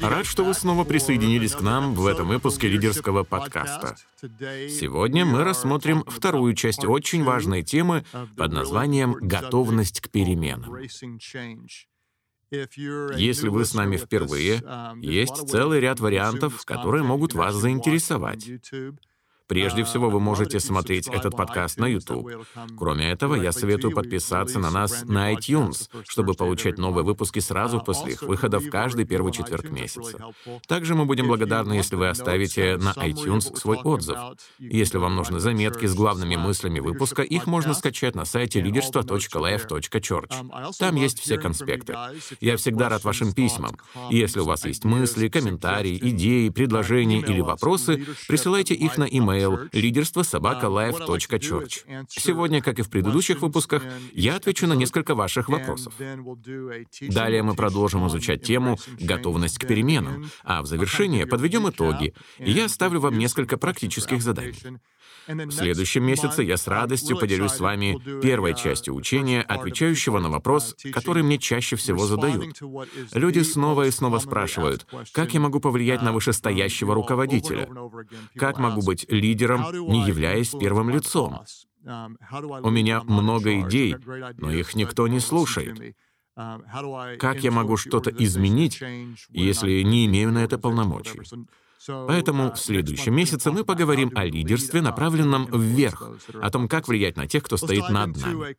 Рад, что вы снова присоединились к нам в этом выпуске лидерского подкаста. Сегодня мы рассмотрим вторую часть очень важной темы под названием «Готовность к переменам». Если вы с нами впервые, есть целый ряд вариантов, которые могут вас заинтересовать. Прежде всего, вы можете смотреть этот подкаст на YouTube. Кроме этого, я советую подписаться на нас на iTunes, чтобы получать новые выпуски сразу после их выхода в каждый первый четверг месяца. Также мы будем благодарны, если вы оставите на iTunes свой отзыв. Если вам нужны заметки с главными мыслями выпуска, их можно скачать на сайте leaderство.life.church. Там есть все конспекты. Я всегда рад вашим письмам. Если у вас есть мысли, комментарии, идеи, предложения или вопросы, присылайте их на email email лидерство собака life.church. Сегодня, как и в предыдущих выпусках, я отвечу на несколько ваших вопросов. Далее мы продолжим изучать тему «Готовность к переменам», а в завершение подведем итоги, и я оставлю вам несколько практических заданий. В следующем месяце я с радостью поделюсь с вами первой частью учения, отвечающего на вопрос, который мне чаще всего задают. Люди снова и снова спрашивают, как я могу повлиять на вышестоящего руководителя? Как могу быть лидером, не являясь первым лицом? У меня много идей, но их никто не слушает. Как я могу что-то изменить, если не имею на это полномочий? Поэтому в следующем месяце мы поговорим о лидерстве, направленном вверх, о том, как влиять на тех, кто стоит над нами.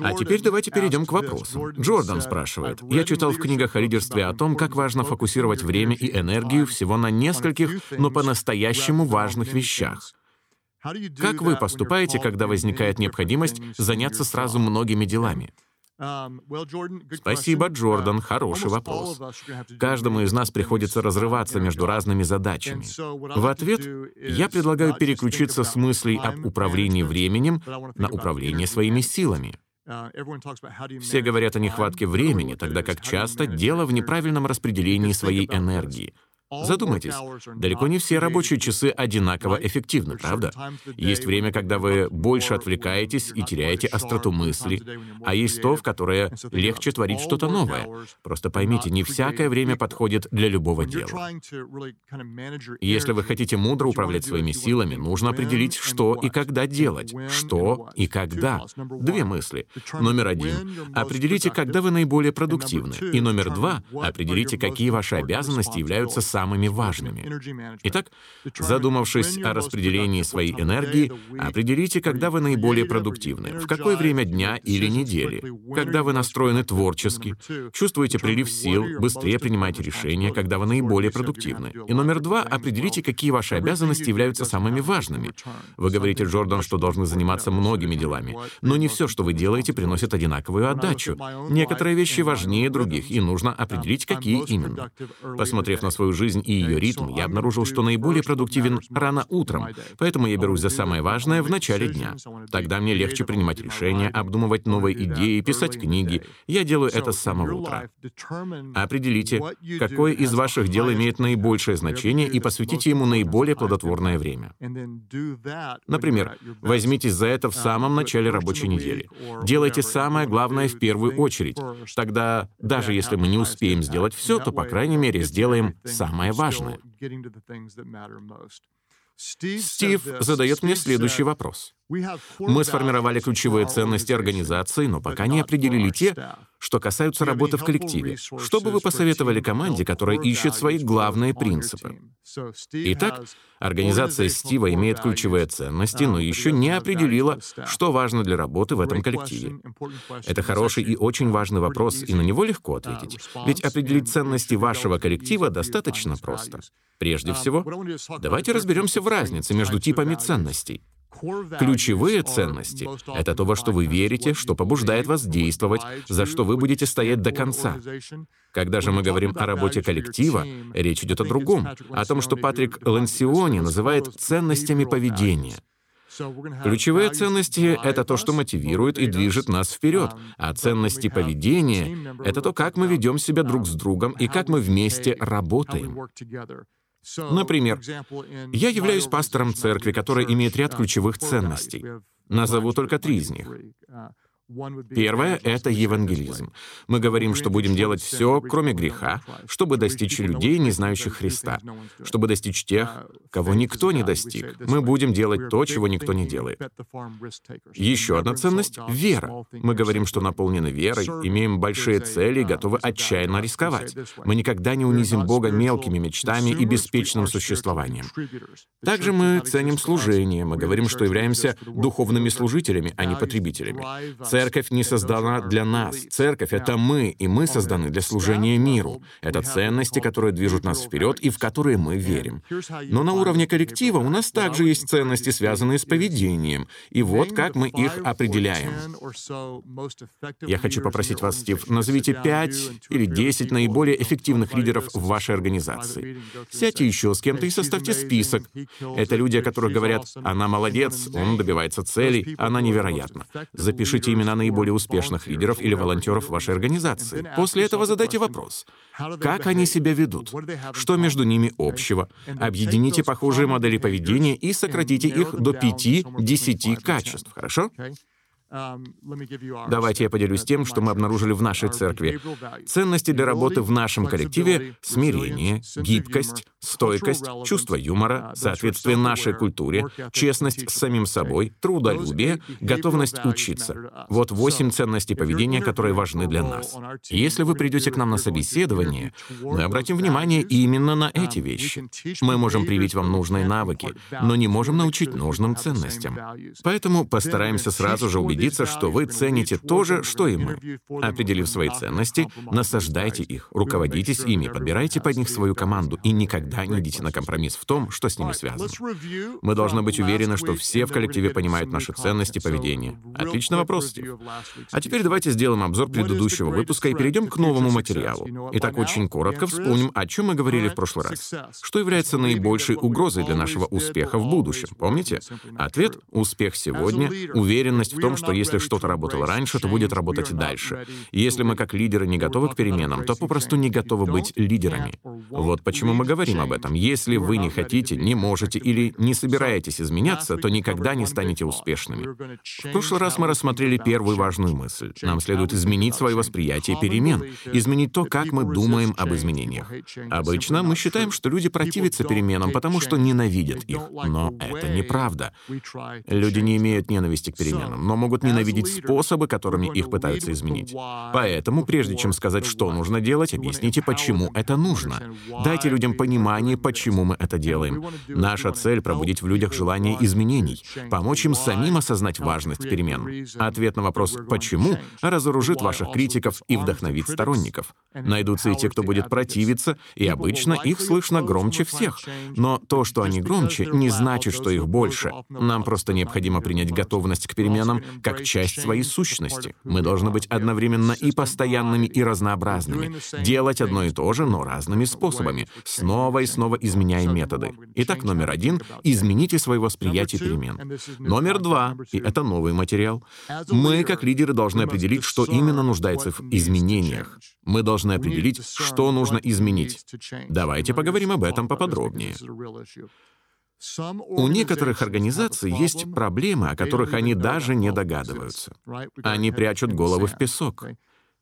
А теперь давайте перейдем к вопросам. Джордан спрашивает, «Я читал в книгах о лидерстве о том, как важно фокусировать время и энергию всего на нескольких, но по-настоящему важных вещах. Как вы поступаете, когда возникает необходимость заняться сразу многими делами?» Um, Спасибо, Джордан. Хороший вопрос. Каждому из нас приходится разрываться между разными задачами. В ответ я предлагаю переключиться с мыслей об управлении временем на управление своими силами. Uh, Все говорят о нехватке времени, тогда как часто дело в неправильном распределении своей энергии — Задумайтесь, далеко не все рабочие часы одинаково эффективны, правда? Есть время, когда вы больше отвлекаетесь и теряете остроту мысли, а есть то, в которое легче творить что-то новое. Просто поймите, не всякое время подходит для любого дела. Если вы хотите мудро управлять своими силами, нужно определить, что и когда делать. Что и когда. Две мысли. Номер один — определите, когда вы наиболее продуктивны. И номер два — определите, какие ваши обязанности являются самыми важными. Итак, задумавшись о распределении своей энергии, определите, когда вы наиболее продуктивны, в какое время дня или недели, когда вы настроены творчески, чувствуете прилив сил, быстрее принимаете решения, когда вы наиболее продуктивны. И номер два, определите, какие ваши обязанности являются самыми важными. Вы говорите, Джордан, что должны заниматься многими делами, но не все, что вы делаете, приносит одинаковую отдачу. Некоторые вещи важнее других, и нужно определить, какие именно. Посмотрев на свою жизнь, жизнь и ее ритм, я обнаружил, что наиболее продуктивен рано утром, поэтому я берусь за самое важное в начале дня. Тогда мне легче принимать решения, обдумывать новые идеи, писать книги. Я делаю это с самого утра. Определите, какое из ваших дел имеет наибольшее значение и посвятите ему наиболее плодотворное время. Например, возьмитесь за это в самом начале рабочей недели. Делайте самое главное в первую очередь. Тогда, даже если мы не успеем сделать все, то, по крайней мере, сделаем самое самое важное. Стив задает мне следующий вопрос. Мы сформировали ключевые ценности организации, но пока не определили те, что касаются работы в коллективе. Что бы вы посоветовали команде, которая ищет свои главные принципы? Итак, организация Стива имеет ключевые ценности, но еще не определила, что важно для работы в этом коллективе. Это хороший и очень важный вопрос, и на него легко ответить. Ведь определить ценности вашего коллектива достаточно просто. Прежде всего, давайте разберемся в разнице между типами ценностей. Ключевые ценности — это то, во что вы верите, что побуждает вас действовать, за что вы будете стоять до конца. Когда же мы говорим о работе коллектива, речь идет о другом, о том, что Патрик Лансиони называет ценностями поведения. Ключевые ценности — это то, что мотивирует и движет нас вперед, а ценности поведения — это то, как мы ведем себя друг с другом и как мы вместе работаем. Например, я являюсь пастором церкви, которая имеет ряд ключевых ценностей. Назову только три из них. Первое — это евангелизм. Мы говорим, что будем делать все, кроме греха, чтобы достичь людей, не знающих Христа, чтобы достичь тех, кого никто не достиг. Мы будем делать то, чего никто не делает. Еще одна ценность — вера. Мы говорим, что наполнены верой, имеем большие цели и готовы отчаянно рисковать. Мы никогда не унизим Бога мелкими мечтами и беспечным существованием. Также мы ценим служение. Мы говорим, что являемся духовными служителями, а не потребителями. Церковь не создана для нас. Церковь — это мы, и мы созданы для служения миру. Это ценности, которые движут нас вперед и в которые мы верим. Но на уровне коллектива у нас также есть ценности, связанные с поведением. И вот как мы их определяем. Я хочу попросить вас, Стив, назовите пять или десять наиболее эффективных лидеров в вашей организации. Сядьте еще с кем-то и составьте список. Это люди, о которых говорят, она молодец, он добивается целей, она невероятна. Запишите имена наиболее успешных лидеров или волонтеров вашей организации. После этого задайте вопрос. Как они себя ведут? Что между ними общего? Объедините похожие модели поведения и сократите их до 5-10 качеств, хорошо? Давайте я поделюсь тем, что мы обнаружили в нашей церкви. Ценности для работы в нашем коллективе — смирение, гибкость, стойкость, чувство юмора, соответствие нашей культуре, честность с самим собой, трудолюбие, готовность учиться. Вот восемь ценностей поведения, которые важны для нас. Если вы придете к нам на собеседование, мы обратим внимание именно на эти вещи. Мы можем привить вам нужные навыки, но не можем научить нужным ценностям. Поэтому постараемся сразу же убедиться, убедиться, что вы цените то же, что и мы. Определив свои ценности, насаждайте их, руководитесь ими, подбирайте под них свою команду и никогда не идите на компромисс в том, что с ними связано. Мы должны быть уверены, что все в коллективе понимают наши ценности поведения. Отличный вопрос, Стив. А теперь давайте сделаем обзор предыдущего выпуска и перейдем к новому материалу. Итак, очень коротко вспомним, о чем мы говорили в прошлый раз. Что является наибольшей угрозой для нашего успеха в будущем? Помните? Ответ — успех сегодня, уверенность в том, что что если что-то работало раньше, то будет работать и дальше. Если мы как лидеры не готовы к переменам, то попросту не готовы быть лидерами. Вот почему мы говорим об этом. Если вы не хотите, не можете или не собираетесь изменяться, то никогда не станете успешными. В прошлый раз мы рассмотрели первую важную мысль. Нам следует изменить свое восприятие перемен, изменить то, как мы думаем об изменениях. Обычно мы считаем, что люди противятся переменам, потому что ненавидят их. Но это неправда. Люди не имеют ненависти к переменам, но могут могут ненавидеть способы, которыми их пытаются изменить. Поэтому, прежде чем сказать, что нужно делать, объясните, почему это нужно. Дайте людям понимание, почему мы это делаем. Наша цель — пробудить в людях желание изменений, помочь им самим осознать важность перемен. Ответ на вопрос «почему» разоружит ваших критиков и вдохновит сторонников. Найдутся и те, кто будет противиться, и обычно их слышно громче всех. Но то, что они громче, не значит, что их больше. Нам просто необходимо принять готовность к переменам как часть своей сущности. Мы должны быть одновременно и постоянными, и разнообразными, делать одно и то же, но разными способами, снова и снова изменяя методы. Итак, номер один — измените свое восприятие перемен. Номер два, и это новый материал, мы, как лидеры, должны определить, что именно нуждается в изменениях. Мы должны определить, что нужно изменить. Давайте поговорим об этом поподробнее. У некоторых организаций есть проблемы, о которых они даже не догадываются. Они прячут головы в песок.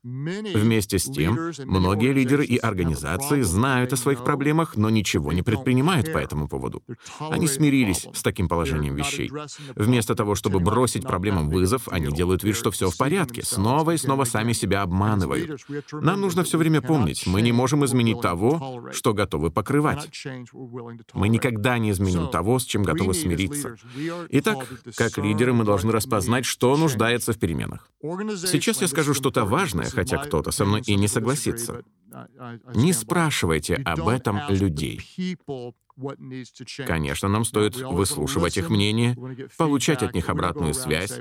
Вместе с тем, многие лидеры и организации знают о своих проблемах, но ничего не предпринимают по этому поводу. Они смирились с таким положением вещей. Вместо того, чтобы бросить проблемам вызов, они делают вид, что все в порядке, снова и снова сами себя обманывают. Нам нужно все время помнить, мы не можем изменить того, что готовы покрывать. Мы никогда не изменим того, с чем готовы смириться. Итак, как лидеры мы должны распознать, что нуждается в переменах. Сейчас я скажу что-то важное, хотя кто-то со мной и не согласится. Не спрашивайте об этом людей. Конечно, нам стоит выслушивать их мнение, получать от них обратную связь,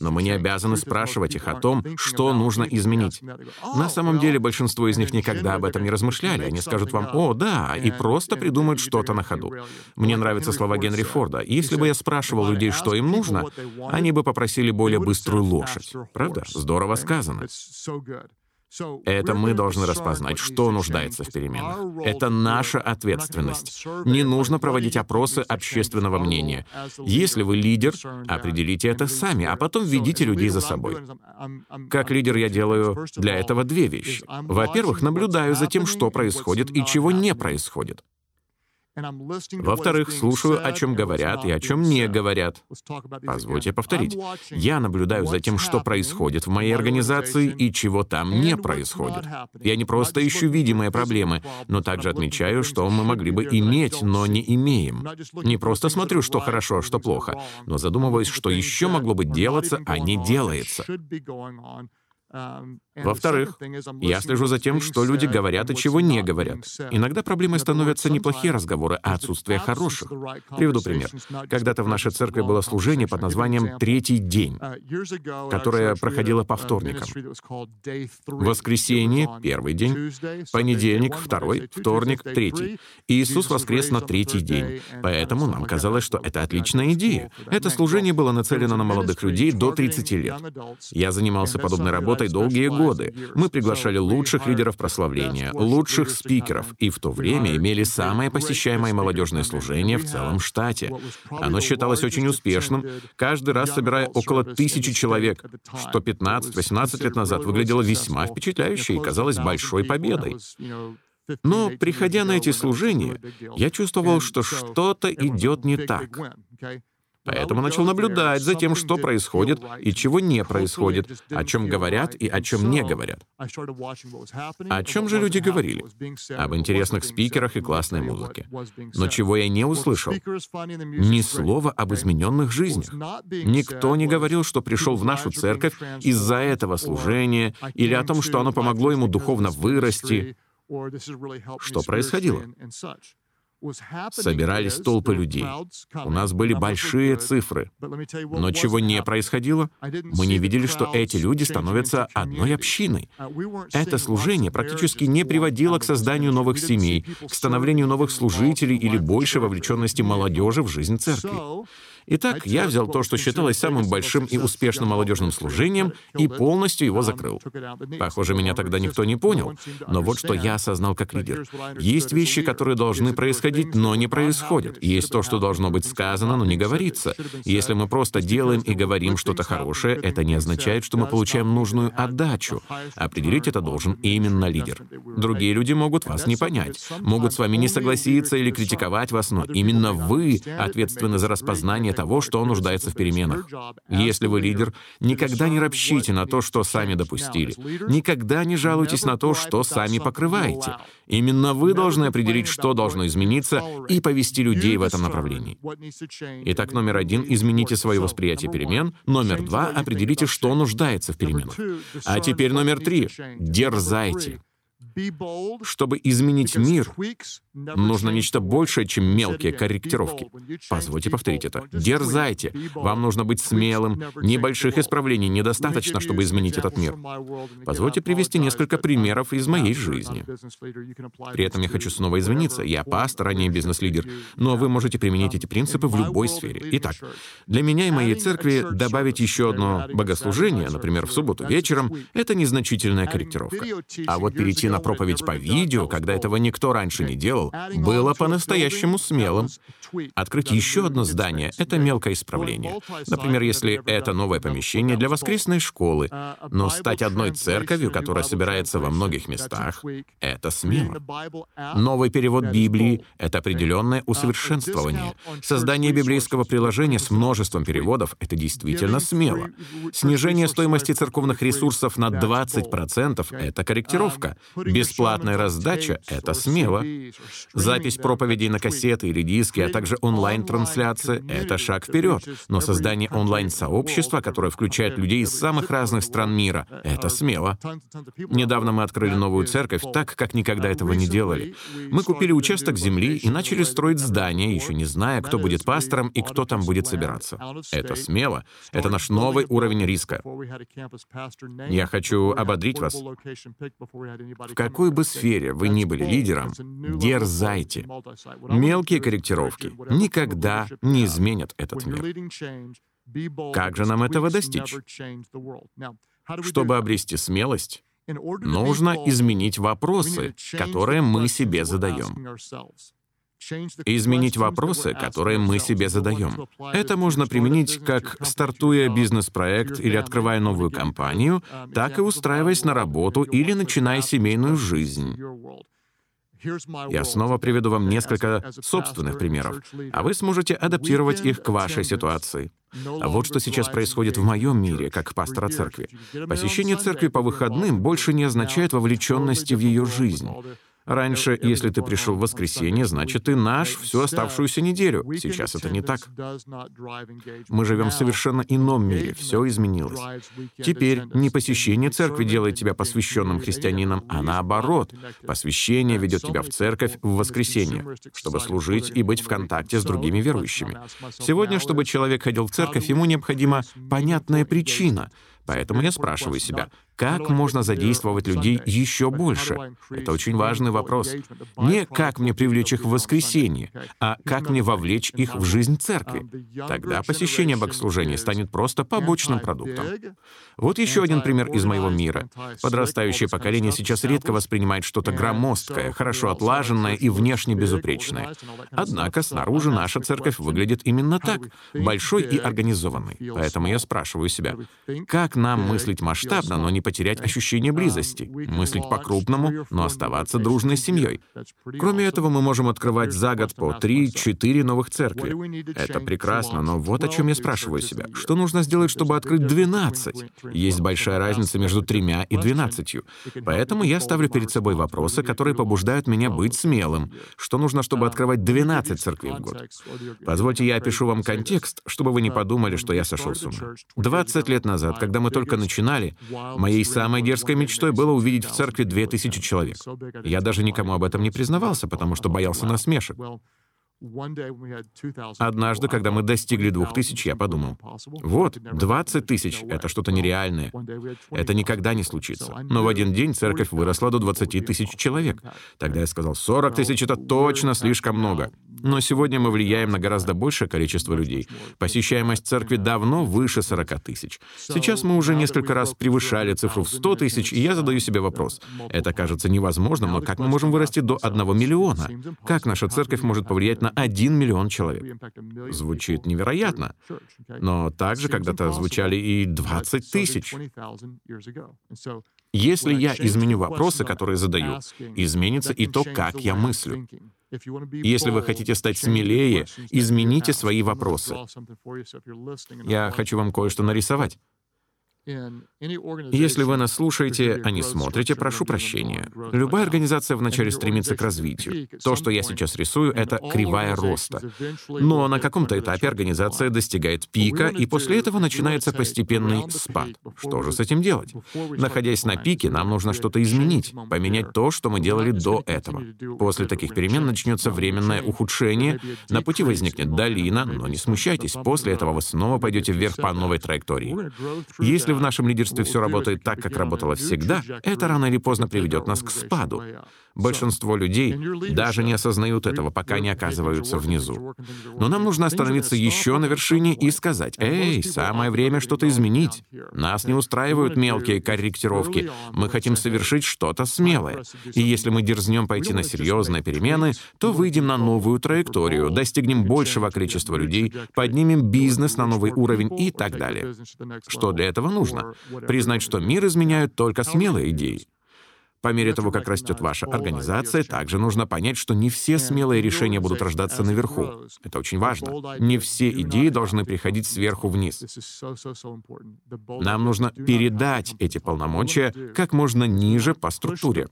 но мы не обязаны спрашивать их о том, что нужно изменить. На самом деле, большинство из них никогда об этом не размышляли. Они скажут вам «О, да», и просто придумают что-то на ходу. Мне нравятся слова Генри Форда. Если бы я спрашивал людей, что им нужно, они бы попросили более быструю лошадь. Правда? Здорово сказано. Это мы должны распознать, что нуждается в переменах. Это наша ответственность. Не нужно проводить опросы общественного мнения. Если вы лидер, определите это сами, а потом ведите людей за собой. Как лидер я делаю для этого две вещи. Во-первых, наблюдаю за тем, что происходит и чего не происходит. Во-вторых, слушаю, о чем говорят и о чем не говорят. Позвольте повторить. Я наблюдаю за тем, что происходит в моей организации и чего там не происходит. Я не просто ищу видимые проблемы, но также отмечаю, что мы могли бы иметь, но не имеем. Не просто смотрю, что хорошо, что плохо, но задумываюсь, что еще могло бы делаться, а не делается. Во-вторых, я слежу за тем, что люди говорят и чего не говорят. Иногда проблемой становятся не плохие разговоры, а отсутствие хороших. Приведу пример. Когда-то в нашей церкви было служение под названием «Третий день», которое проходило по вторникам. Воскресенье — первый день, понедельник — второй, вторник — третий. И Иисус воскрес на третий день. Поэтому нам казалось, что это отличная идея. Это служение было нацелено на молодых людей до 30 лет. Я занимался подобной работой долгие годы годы мы приглашали лучших лидеров прославления, лучших спикеров, и в то время имели самое посещаемое молодежное служение в целом штате. Оно считалось очень успешным, каждый раз собирая около тысячи человек, что 15-18 лет назад выглядело весьма впечатляюще и казалось большой победой. Но, приходя на эти служения, я чувствовал, что что-то идет не так. Поэтому начал наблюдать за тем, что происходит и чего не происходит, о чем говорят и о чем не говорят. О чем же люди говорили? Об интересных спикерах и классной музыке. Но чего я не услышал? Ни слова об измененных жизнях. Никто не говорил, что пришел в нашу церковь из-за этого служения или о том, что оно помогло ему духовно вырасти. Что происходило? Собирались толпы людей. У нас были большие цифры. Но чего не происходило? Мы не видели, что эти люди становятся одной общиной. Это служение практически не приводило к созданию новых семей, к становлению новых служителей или большей вовлеченности молодежи в жизнь церкви. Итак, я взял то, что считалось самым большим и успешным молодежным служением, и полностью его закрыл. Похоже, меня тогда никто не понял, но вот что я осознал как лидер. Есть вещи, которые должны происходить, но не происходят. Есть то, что должно быть сказано, но не говорится. Если мы просто делаем и говорим что-то хорошее, это не означает, что мы получаем нужную отдачу. Определить это должен именно лидер. Другие люди могут вас не понять, могут с вами не согласиться или критиковать вас, но именно вы ответственны за распознание того, что нуждается в переменах. Если вы лидер, никогда не ропщите на то, что сами допустили. Никогда не жалуйтесь на то, что сами покрываете. Именно вы должны определить, что должно измениться, и повести людей в этом направлении. Итак, номер один — измените свое восприятие перемен. Номер два — определите, что нуждается в переменах. А теперь номер три — дерзайте. Чтобы изменить мир, нужно нечто большее, чем мелкие корректировки. Позвольте повторить это. Дерзайте. Вам нужно быть смелым. Небольших исправлений недостаточно, чтобы изменить этот мир. Позвольте привести несколько примеров из моей жизни. При этом я хочу снова извиниться. Я пастор, а не бизнес-лидер. Но вы можете применить эти принципы в любой сфере. Итак, для меня и моей церкви добавить еще одно богослужение, например, в субботу вечером, это незначительная корректировка. А вот перейти на проповедь по видео, когда этого никто раньше не делал, было по-настоящему смелым. Открыть еще одно здание — это мелкое исправление. Например, если это новое помещение для воскресной школы, но стать одной церковью, которая собирается во многих местах — это смело. Новый перевод Библии — это определенное усовершенствование. Создание библейского приложения с множеством переводов — это действительно смело. Снижение стоимости церковных ресурсов на 20% — это корректировка. Бесплатная раздача — это смело. Запись проповедей на кассеты или диски, также онлайн-трансляция — это шаг вперед. Но создание онлайн-сообщества, которое включает людей из самых разных стран мира — это смело. Недавно мы открыли новую церковь так, как никогда этого не делали. Мы купили участок земли и начали строить здание, еще не зная, кто будет пастором и кто там будет собираться. Это смело. Это наш новый уровень риска. Я хочу ободрить вас. В какой бы сфере вы ни были лидером, дерзайте. Мелкие корректировки никогда не изменят этот мир. Как же нам этого достичь? Чтобы обрести смелость, Нужно изменить вопросы, которые мы себе задаем. Изменить вопросы, которые мы себе задаем. Это можно применить как стартуя бизнес-проект или открывая новую компанию, так и устраиваясь на работу или начиная семейную жизнь. Я снова приведу вам несколько собственных примеров, а вы сможете адаптировать их к вашей ситуации. А вот что сейчас происходит в моем мире, как пастора церкви. Посещение церкви по выходным больше не означает вовлеченности в ее жизнь. Раньше, если ты пришел в воскресенье, значит, ты наш всю оставшуюся неделю. Сейчас это не так. Мы живем в совершенно ином мире, все изменилось. Теперь не посещение церкви делает тебя посвященным христианином, а наоборот. Посвящение ведет тебя в церковь в воскресенье, чтобы служить и быть в контакте с другими верующими. Сегодня, чтобы человек ходил в церковь, ему необходима понятная причина — Поэтому я спрашиваю себя, как можно задействовать людей еще больше? Это очень важный вопрос. Не как мне привлечь их в воскресенье, а как мне вовлечь их в жизнь церкви. Тогда посещение богослужения станет просто побочным продуктом. Вот еще один пример из моего мира. Подрастающее поколение сейчас редко воспринимает что-то громоздкое, хорошо отлаженное и внешне безупречное. Однако снаружи наша церковь выглядит именно так, большой и организованной. Поэтому я спрашиваю себя, как нам мыслить масштабно, но не потерять ощущение близости, мыслить по-крупному, но оставаться дружной семьей. Кроме этого, мы можем открывать за год по 3-4 новых церкви. Это прекрасно, но вот о чем я спрашиваю себя. Что нужно сделать, чтобы открыть 12? Есть большая разница между тремя и двенадцатью. Поэтому я ставлю перед собой вопросы, которые побуждают меня быть смелым. Что нужно, чтобы открывать 12 церквей в год? Позвольте, я опишу вам контекст, чтобы вы не подумали, что я сошел с ума. 20 лет назад, когда мы только начинали, моей самой дерзкой мечтой было увидеть в церкви 2000 человек. Я даже никому об этом не признавался, потому что боялся насмешек. Однажды, когда мы достигли двух тысяч, я подумал, вот, 20 тысяч — это что-то нереальное. Это никогда не случится. Но в один день церковь выросла до 20 тысяч человек. Тогда я сказал, 40 тысяч — это точно слишком много. Но сегодня мы влияем на гораздо большее количество людей. Посещаемость церкви давно выше 40 тысяч. Сейчас мы уже несколько раз превышали цифру в 100 тысяч, и я задаю себе вопрос. Это кажется невозможным, но как мы можем вырасти до 1 миллиона? Как наша церковь может повлиять на 1 миллион человек? Звучит невероятно. Но также когда-то звучали и 20 тысяч. Если я изменю вопросы, которые задаю, изменится и то, как я мыслю. Если вы хотите стать смелее, измените свои вопросы. Я хочу вам кое-что нарисовать. Если вы нас слушаете, а не смотрите, прошу прощения. Любая организация вначале стремится к развитию. То, что я сейчас рисую, это кривая роста. Но на каком-то этапе организация достигает пика, и после этого начинается постепенный спад. Что же с этим делать? Находясь на пике, нам нужно что-то изменить, поменять то, что мы делали до этого. После таких перемен начнется временное ухудшение, на пути возникнет долина, но не смущайтесь, после этого вы снова пойдете вверх по новой траектории. Если в нашем лидерстве все работает так, как работало всегда, это рано или поздно приведет нас к спаду. Большинство людей даже не осознают этого, пока не оказываются внизу. Но нам нужно остановиться еще на вершине и сказать, «Эй, самое время что-то изменить. Нас не устраивают мелкие корректировки. Мы хотим совершить что-то смелое. И если мы дерзнем пойти на серьезные перемены, то выйдем на новую траекторию, достигнем большего количества людей, поднимем бизнес на новый уровень и так далее. Что для этого нужно? Признать, что мир изменяют только смелые идеи. По мере того, как растет ваша организация, также нужно понять, что не все смелые решения будут рождаться наверху. Это очень важно. Не все идеи должны приходить сверху вниз. Нам нужно передать эти полномочия как можно ниже по структуре.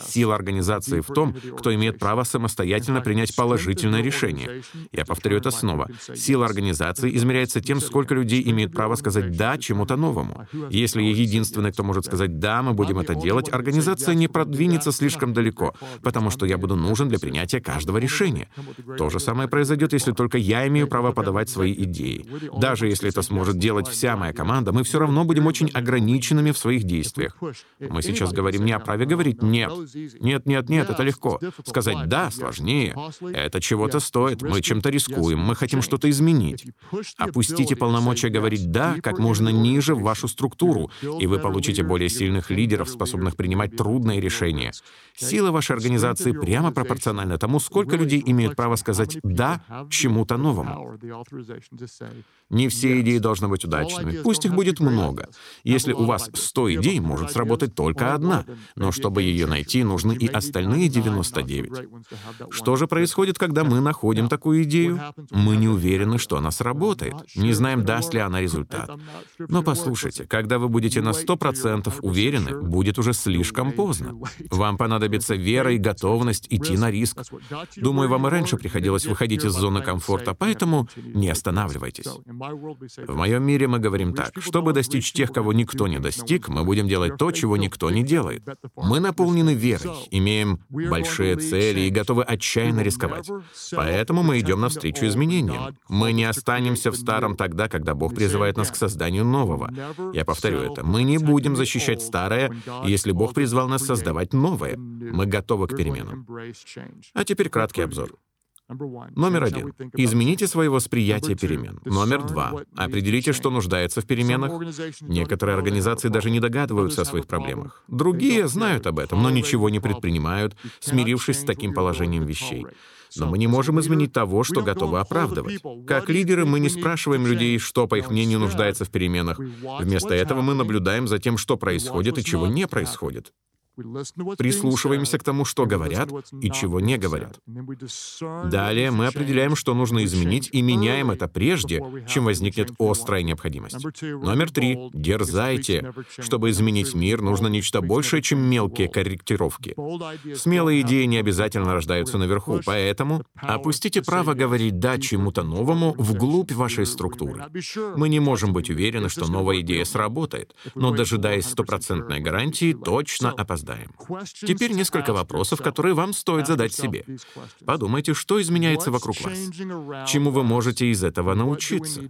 Сила организации в том, кто имеет право самостоятельно принять положительное решение. Я повторю это снова. Сила организации измеряется тем, сколько людей имеет право сказать «да» чему-то новому. Если я единственный, кто может сказать «да, мы будем это делать», организация не продвинется слишком далеко, потому что я буду нужен для принятия каждого решения. То же самое произойдет, если только я имею право подавать свои идеи. Даже если это сможет делать вся моя команда, мы все равно будем очень ограниченными в своих действиях. Мы сейчас говорим не о праве говорить «нет». Нет, нет, нет, это легко. Сказать «да» сложнее. Это чего-то стоит, мы чем-то рискуем, мы хотим что-то изменить. Опустите полномочия говорить «да» как можно ниже в вашу структуру, и вы получите более сильных лидеров, способных принимать трудные решения. Сила вашей организации прямо пропорциональна тому, сколько людей имеют право сказать «да» чему-то новому. Не все идеи должны быть удачными, пусть их будет много. Если у вас 100 идей, может сработать только одна, но чтобы ее найти, нужны и остальные 99. Что же происходит, когда мы находим такую идею? Мы не уверены, что она сработает, не знаем, даст ли она результат. Но послушайте, когда вы будете на 100% уверены, будет уже слишком поздно. Вам понадобится вера и готовность идти на риск. Думаю, вам и раньше приходилось выходить из зоны комфорта, поэтому не останавливайтесь. В моем мире мы говорим так, чтобы достичь тех, кого никто не достиг, мы будем делать то, чего никто не делает. Мы наполнены верой, имеем большие цели и готовы отчаянно рисковать. Поэтому мы идем навстречу изменениям. Мы не останемся в старом тогда, когда Бог призывает нас к созданию нового. Я повторю это. Мы не будем защищать старое, если Бог призвал нас создавать новое. Мы готовы к переменам. А теперь краткий обзор. Номер один. Измените свое восприятие перемен. Номер два. Определите, что нуждается в переменах. Некоторые организации даже не догадываются о своих проблемах. Другие знают об этом, но ничего не предпринимают, смирившись с таким положением вещей. Но мы не можем изменить того, что готовы оправдывать. Как лидеры мы не спрашиваем людей, что, по их мнению, нуждается в переменах. Вместо этого мы наблюдаем за тем, что происходит и чего не происходит. Прислушиваемся к тому, что говорят и чего не говорят. Далее мы определяем, что нужно изменить, и меняем это прежде, чем возникнет острая необходимость. Номер три. Дерзайте. Чтобы изменить мир, нужно нечто большее, чем мелкие корректировки. Смелые идеи не обязательно рождаются наверху, поэтому опустите право говорить «да» чему-то новому вглубь вашей структуры. Мы не можем быть уверены, что новая идея сработает, но, дожидаясь стопроцентной гарантии, точно опоздаем опоздаем. Теперь несколько вопросов, которые вам стоит задать себе. Подумайте, что изменяется вокруг вас. Чему вы можете из этого научиться?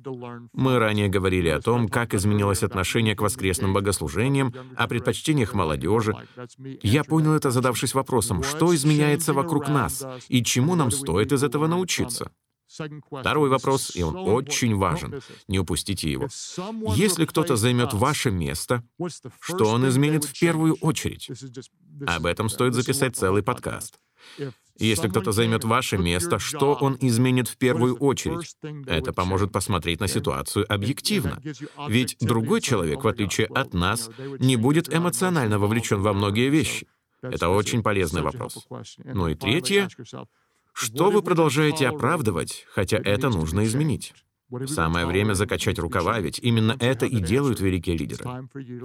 Мы ранее говорили о том, как изменилось отношение к воскресным богослужениям, о предпочтениях молодежи. Я понял это, задавшись вопросом, что изменяется вокруг нас и чему нам стоит из этого научиться. Второй вопрос, и он очень важен. Не упустите его. Если кто-то займет ваше место, что он изменит в первую очередь? Об этом стоит записать целый подкаст. Если кто-то займет ваше место, что он изменит в первую очередь? Это поможет посмотреть на ситуацию объективно. Ведь другой человек, в отличие от нас, не будет эмоционально вовлечен во многие вещи. Это очень полезный вопрос. Ну и третье, что вы продолжаете оправдывать, хотя это нужно изменить? Самое время закачать рукава, ведь именно это и делают великие лидеры.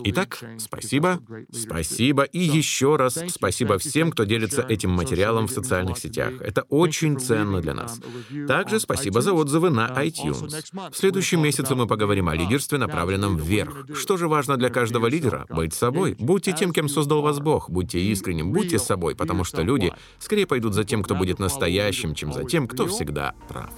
Итак, спасибо, спасибо и еще раз спасибо всем, кто делится этим материалом в социальных сетях. Это очень ценно для нас. Также спасибо за отзывы на iTunes. В следующем месяце мы поговорим о лидерстве, направленном вверх. Что же важно для каждого лидера? Быть собой. Будьте тем, кем создал вас Бог. Будьте искренним, будьте собой, потому что люди скорее пойдут за тем, кто будет настоящим, чем за тем, кто всегда прав.